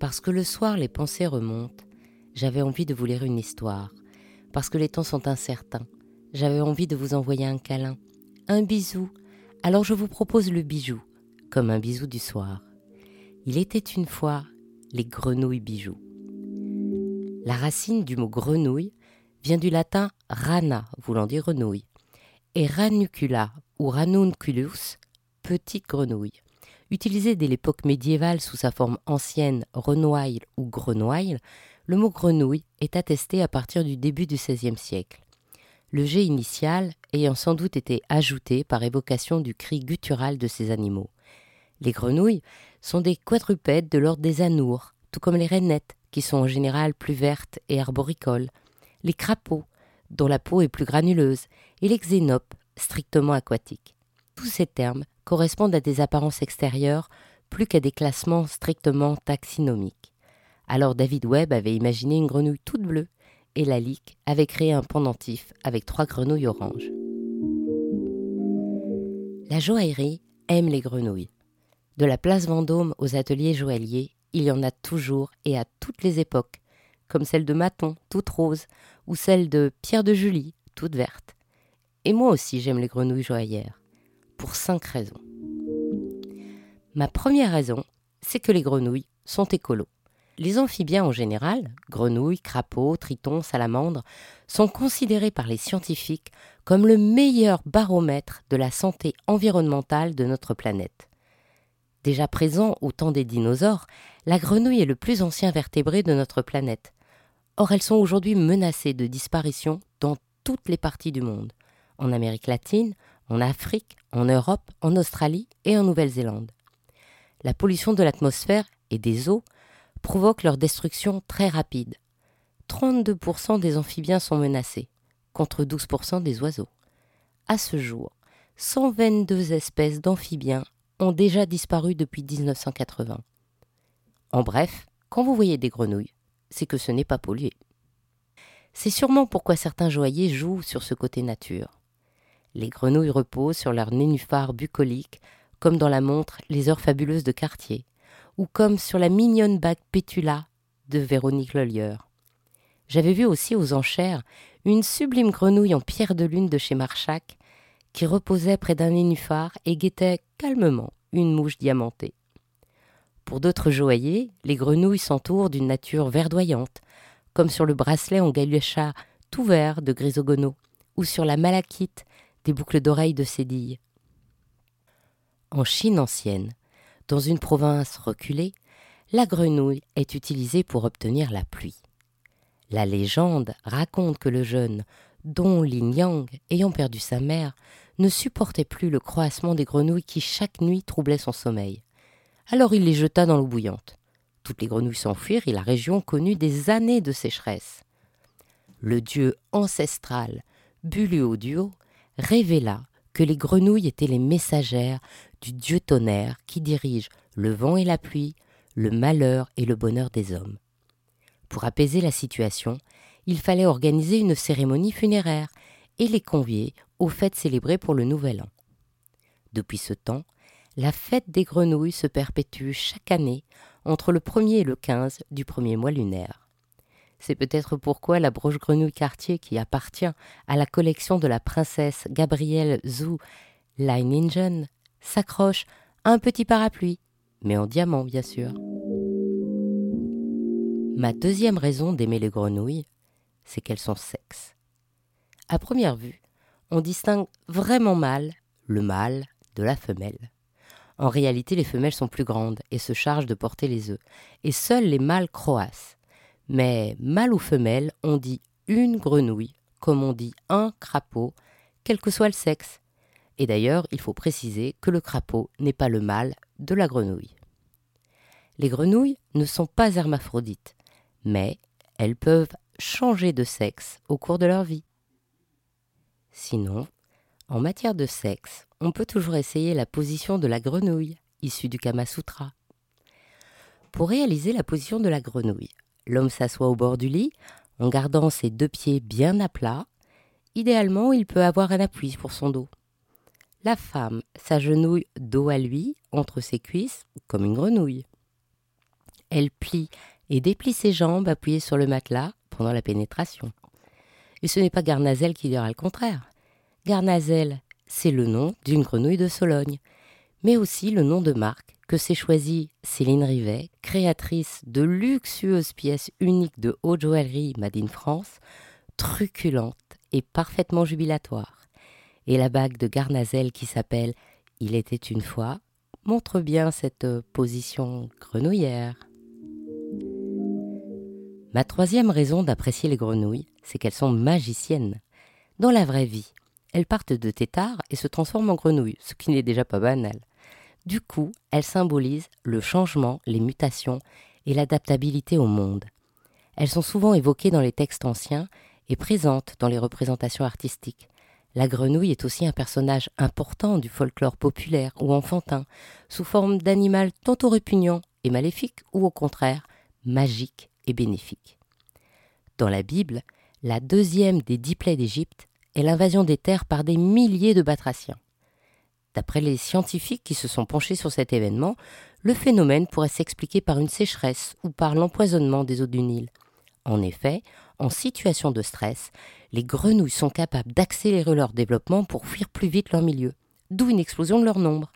Parce que le soir les pensées remontent, j'avais envie de vous lire une histoire. Parce que les temps sont incertains, j'avais envie de vous envoyer un câlin, un bisou. Alors je vous propose le bijou, comme un bisou du soir. Il était une fois les grenouilles bijoux. La racine du mot grenouille vient du latin rana, voulant dire grenouille, et ranucula ou ranunculus, petite grenouille. Utilisé dès l'époque médiévale sous sa forme ancienne renouaille ou grenouille, le mot grenouille est attesté à partir du début du XVIe siècle. Le G initial ayant sans doute été ajouté par évocation du cri guttural de ces animaux. Les grenouilles sont des quadrupèdes de l'ordre des anours, tout comme les rainettes, qui sont en général plus vertes et arboricoles, les crapauds, dont la peau est plus granuleuse, et les xénopes, strictement aquatiques. Tous ces termes correspondent à des apparences extérieures plus qu'à des classements strictement taxinomiques. Alors David Webb avait imaginé une grenouille toute bleue et Lalique avait créé un pendentif avec trois grenouilles oranges. La joaillerie aime les grenouilles. De la place Vendôme aux ateliers joailliers, il y en a toujours et à toutes les époques, comme celle de Maton, toute rose, ou celle de Pierre de Julie, toute verte. Et moi aussi j'aime les grenouilles joaillères pour cinq raisons. Ma première raison, c'est que les grenouilles sont écolos. Les amphibiens en général, grenouilles, crapauds, tritons, salamandres, sont considérés par les scientifiques comme le meilleur baromètre de la santé environnementale de notre planète. Déjà présent au temps des dinosaures, la grenouille est le plus ancien vertébré de notre planète. Or, elles sont aujourd'hui menacées de disparition dans toutes les parties du monde. En Amérique latine, en Afrique, en Europe, en Australie et en Nouvelle-Zélande. La pollution de l'atmosphère et des eaux provoque leur destruction très rapide. 32% des amphibiens sont menacés, contre 12% des oiseaux. À ce jour, 122 espèces d'amphibiens ont déjà disparu depuis 1980. En bref, quand vous voyez des grenouilles, c'est que ce n'est pas pollué. C'est sûrement pourquoi certains joailliers jouent sur ce côté nature. Les grenouilles reposent sur leurs nénuphars bucoliques, comme dans la montre Les heures fabuleuses de Cartier, ou comme sur la mignonne bague Pétula de Véronique Lelieur. J'avais vu aussi aux enchères une sublime grenouille en pierre de lune de chez Marchac qui reposait près d'un nénuphar et guettait calmement une mouche diamantée. Pour d'autres joailliers, les grenouilles s'entourent d'une nature verdoyante, comme sur le bracelet en galucha tout vert de Grisogono, ou sur la malachite des boucles d'oreilles de cédille. En Chine ancienne, dans une province reculée, la grenouille est utilisée pour obtenir la pluie. La légende raconte que le jeune Don Lin Yang, ayant perdu sa mère, ne supportait plus le croassement des grenouilles qui chaque nuit troublait son sommeil. Alors il les jeta dans l'eau bouillante. Toutes les grenouilles s'enfuirent et la région connut des années de sécheresse. Le dieu ancestral Buluo-Duo révéla que les grenouilles étaient les messagères du dieu tonnerre qui dirige le vent et la pluie, le malheur et le bonheur des hommes. Pour apaiser la situation, il fallait organiser une cérémonie funéraire et les convier aux fêtes célébrées pour le Nouvel An. Depuis ce temps, la fête des grenouilles se perpétue chaque année entre le 1er et le 15 du premier mois lunaire. C'est peut-être pourquoi la broche grenouille Cartier, qui appartient à la collection de la princesse Gabrielle Zhu Leiningen, s'accroche à un petit parapluie, mais en diamant bien sûr. Ma deuxième raison d'aimer les grenouilles, c'est qu'elles sont sexes. À première vue, on distingue vraiment mal le mâle de la femelle. En réalité, les femelles sont plus grandes et se chargent de porter les œufs, et seuls les mâles croassent. Mais mâle ou femelle, on dit une grenouille, comme on dit un crapaud, quel que soit le sexe. Et d'ailleurs, il faut préciser que le crapaud n'est pas le mâle de la grenouille. Les grenouilles ne sont pas hermaphrodites, mais elles peuvent changer de sexe au cours de leur vie. Sinon, en matière de sexe, on peut toujours essayer la position de la grenouille, issue du Kama Sutra. Pour réaliser la position de la grenouille, L'homme s'assoit au bord du lit en gardant ses deux pieds bien à plat. Idéalement, il peut avoir un appui pour son dos. La femme s'agenouille dos à lui, entre ses cuisses, comme une grenouille. Elle plie et déplie ses jambes appuyées sur le matelas pendant la pénétration. Et ce n'est pas Garnazel qui dira le contraire. Garnazel, c'est le nom d'une grenouille de Sologne, mais aussi le nom de marque que s'est choisi Céline Rivet, créatrice de luxueuses pièces uniques de haute joaillerie Made in France, truculente et parfaitement jubilatoire. Et la bague de Garnazel qui s'appelle Il était une fois montre bien cette position grenouillère. Ma troisième raison d'apprécier les grenouilles, c'est qu'elles sont magiciennes. Dans la vraie vie, elles partent de têtards et se transforment en grenouilles, ce qui n'est déjà pas banal. Du coup, elles symbolisent le changement, les mutations et l'adaptabilité au monde. Elles sont souvent évoquées dans les textes anciens et présentes dans les représentations artistiques. La grenouille est aussi un personnage important du folklore populaire ou enfantin, sous forme d'animal tantôt répugnant et maléfique ou au contraire magique et bénéfique. Dans la Bible, la deuxième des dix plaies d'Égypte est l'invasion des terres par des milliers de batraciens. D'après les scientifiques qui se sont penchés sur cet événement, le phénomène pourrait s'expliquer par une sécheresse ou par l'empoisonnement des eaux du Nil. En effet, en situation de stress, les grenouilles sont capables d'accélérer leur développement pour fuir plus vite leur milieu, d'où une explosion de leur nombre.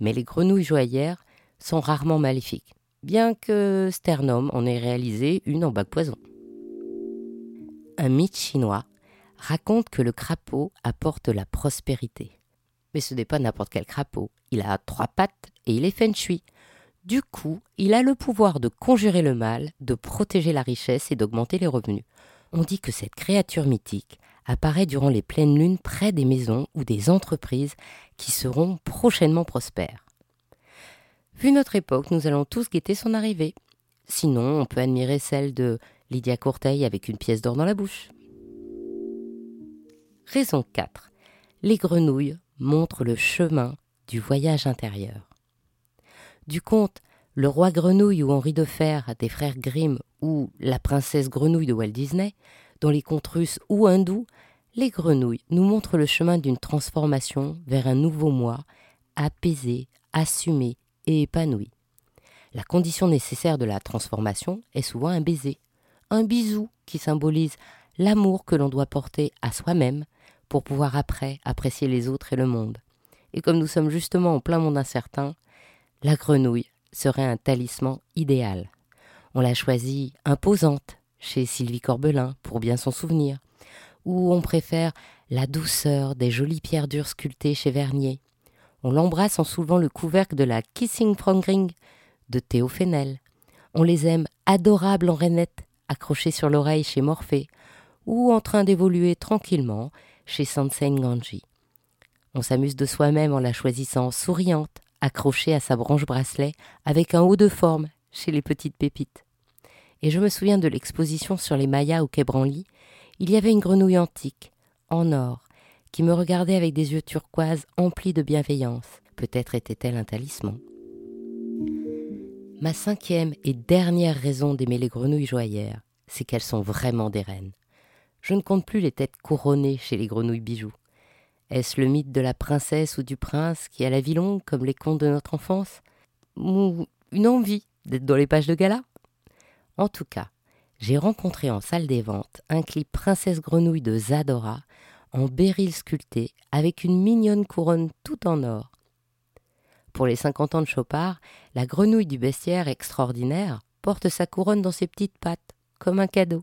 Mais les grenouilles joaillères sont rarement maléfiques, bien que Sternum en ait réalisé une en bac poison. Un mythe chinois raconte que le crapaud apporte la prospérité. Mais ce n'est pas n'importe quel crapaud. Il a trois pattes et il est feng shui. Du coup, il a le pouvoir de conjurer le mal, de protéger la richesse et d'augmenter les revenus. On dit que cette créature mythique apparaît durant les pleines lunes près des maisons ou des entreprises qui seront prochainement prospères. Vu notre époque, nous allons tous guetter son arrivée. Sinon, on peut admirer celle de Lydia Courteil avec une pièce d'or dans la bouche. Raison 4. Les grenouilles montrent le chemin du voyage intérieur. Du conte Le roi grenouille ou Henri de Fer des frères Grimm ou La princesse grenouille de Walt Disney, dans les contes russes ou hindous, les grenouilles nous montrent le chemin d'une transformation vers un nouveau moi, apaisé, assumé et épanoui. La condition nécessaire de la transformation est souvent un baiser, un bisou qui symbolise l'amour que l'on doit porter à soi-même pour pouvoir après apprécier les autres et le monde. Et comme nous sommes justement en plein monde incertain, la grenouille serait un talisman idéal. On l'a choisie imposante chez Sylvie Corbelin pour bien s'en souvenir, ou on préfère la douceur des jolies pierres dures sculptées chez Vernier. On l'embrasse en soulevant le couvercle de la Kissing from Ring de Théo Fenel. On les aime adorables en rainettes, accrochées sur l'oreille chez Morphée, ou en train d'évoluer tranquillement chez Sansen Ganji. On s'amuse de soi-même en la choisissant souriante, accrochée à sa branche bracelet, avec un haut de forme chez les petites pépites. Et je me souviens de l'exposition sur les Mayas au Quai Branly. Il y avait une grenouille antique, en or, qui me regardait avec des yeux turquoises emplis de bienveillance. Peut-être était-elle un talisman. Ma cinquième et dernière raison d'aimer les grenouilles joyères, c'est qu'elles sont vraiment des reines. Je ne compte plus les têtes couronnées chez les grenouilles bijoux. Est-ce le mythe de la princesse ou du prince qui a la vie longue comme les contes de notre enfance Ou une envie d'être dans les pages de gala? En tout cas, j'ai rencontré en salle des ventes un clip Princesse Grenouille de Zadora en béryl sculpté avec une mignonne couronne tout en or. Pour les 50 ans de Chopard, la grenouille du bestiaire extraordinaire porte sa couronne dans ses petites pattes, comme un cadeau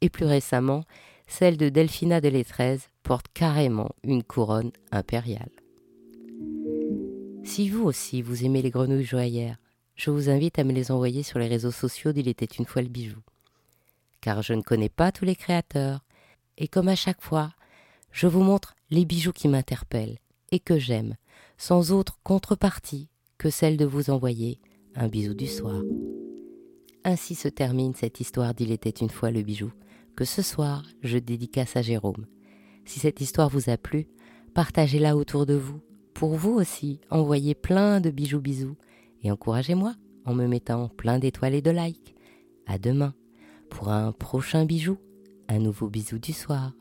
et plus récemment, celle de Delphina de Lettrez porte carrément une couronne impériale. Si vous aussi vous aimez les grenouilles joaillères, je vous invite à me les envoyer sur les réseaux sociaux d'Il était une fois le bijou. Car je ne connais pas tous les créateurs, et comme à chaque fois, je vous montre les bijoux qui m'interpellent et que j'aime, sans autre contrepartie que celle de vous envoyer un bisou du soir. Ainsi se termine cette histoire d'Il était une fois le bijou que ce soir je dédicace à Jérôme. Si cette histoire vous a plu, partagez-la autour de vous. Pour vous aussi, envoyez plein de bijoux bisous et encouragez-moi en me mettant plein d'étoiles et de likes. À demain pour un prochain bijou, un nouveau bisou du soir.